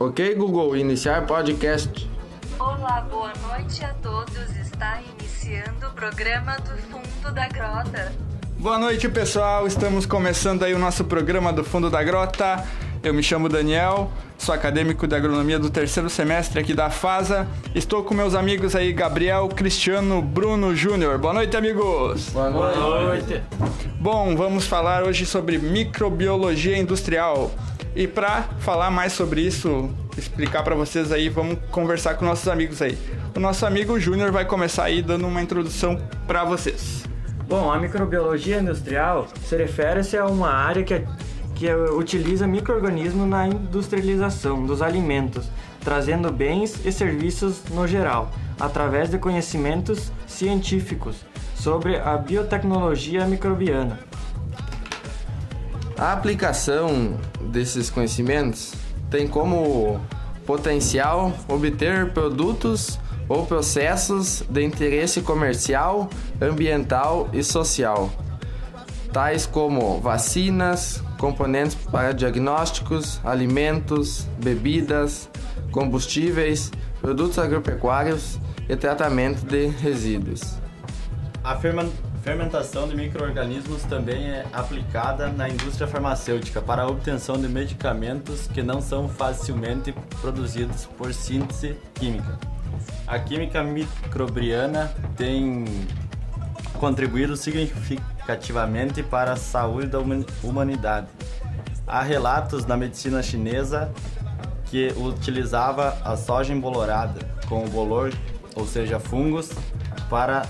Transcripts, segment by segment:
Ok, Google, iniciar podcast. Olá, boa noite a todos. Está iniciando o programa do Fundo da Grota. Boa noite, pessoal. Estamos começando aí o nosso programa do Fundo da Grota. Eu me chamo Daniel, sou acadêmico de agronomia do terceiro semestre aqui da FASA. Estou com meus amigos aí, Gabriel, Cristiano, Bruno Júnior. Boa noite, amigos. Boa noite. Boa noite. Bom, vamos falar hoje sobre microbiologia industrial. E para falar mais sobre isso, explicar para vocês aí, vamos conversar com nossos amigos aí. O nosso amigo Júnior vai começar aí dando uma introdução para vocês. Bom, a microbiologia industrial se refere-se a uma área que, que utiliza microorganismos na industrialização dos alimentos, trazendo bens e serviços no geral, através de conhecimentos científicos sobre a biotecnologia microbiana. A aplicação desses conhecimentos tem como potencial obter produtos ou processos de interesse comercial, ambiental e social, tais como vacinas, componentes para diagnósticos, alimentos, bebidas, combustíveis, produtos agropecuários e tratamento de resíduos. Fermentação de microorganismos também é aplicada na indústria farmacêutica para a obtenção de medicamentos que não são facilmente produzidos por síntese química. A química microbiana tem contribuído significativamente para a saúde da humanidade. Há relatos na medicina chinesa que utilizava a soja embolorada com bolor, ou seja, fungos, para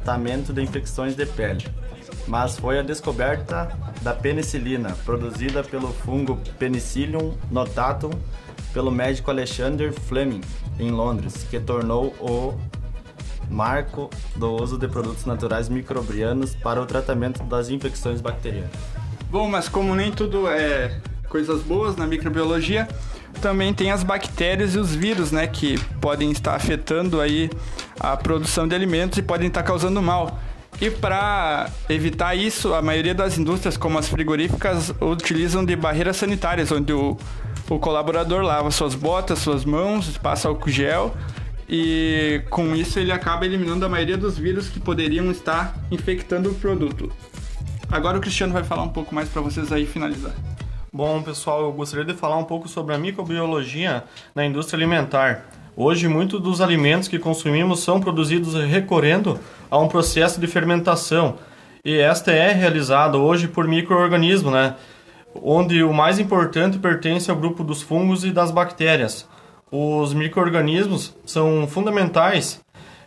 tratamento de infecções de pele. Mas foi a descoberta da penicilina, produzida pelo fungo Penicillium notatum pelo médico Alexander Fleming, em Londres, que tornou o marco do uso de produtos naturais microbianos para o tratamento das infecções bacterianas. Bom, mas como nem tudo é coisas boas na microbiologia, também tem as bactérias e os vírus, né, que podem estar afetando aí a produção de alimentos e podem estar causando mal. E para evitar isso, a maioria das indústrias, como as frigoríficas, utilizam de barreiras sanitárias, onde o, o colaborador lava suas botas, suas mãos, passa álcool gel e com isso ele acaba eliminando a maioria dos vírus que poderiam estar infectando o produto. Agora o Cristiano vai falar um pouco mais para vocês aí finalizar. Bom, pessoal, eu gostaria de falar um pouco sobre a microbiologia na indústria alimentar. Hoje, muitos dos alimentos que consumimos são produzidos recorrendo a um processo de fermentação. E esta é realizada hoje por microorganismos, né? Onde o mais importante pertence ao grupo dos fungos e das bactérias. Os microorganismos são fundamentais,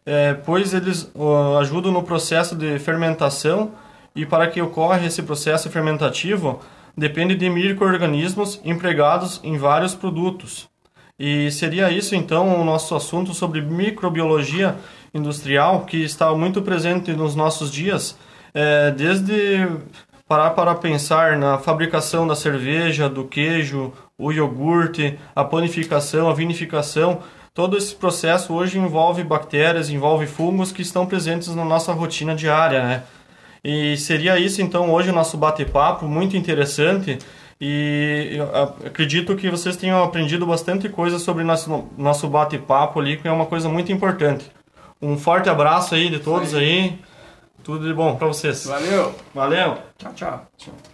é, pois eles uh, ajudam no processo de fermentação e para que ocorra esse processo fermentativo, depende de microorganismos empregados em vários produtos. E seria isso então o nosso assunto sobre microbiologia industrial, que está muito presente nos nossos dias, é, desde parar para pensar na fabricação da cerveja, do queijo, o iogurte, a panificação, a vinificação. Todo esse processo hoje envolve bactérias, envolve fungos que estão presentes na nossa rotina diária, né? E seria isso então hoje o nosso bate-papo, muito interessante. E acredito que vocês tenham aprendido bastante coisa sobre nosso, nosso bate-papo ali, que é uma coisa muito importante. Um forte abraço aí de todos aí. Tudo de bom para vocês. Valeu. Valeu. Tchau, tchau. tchau.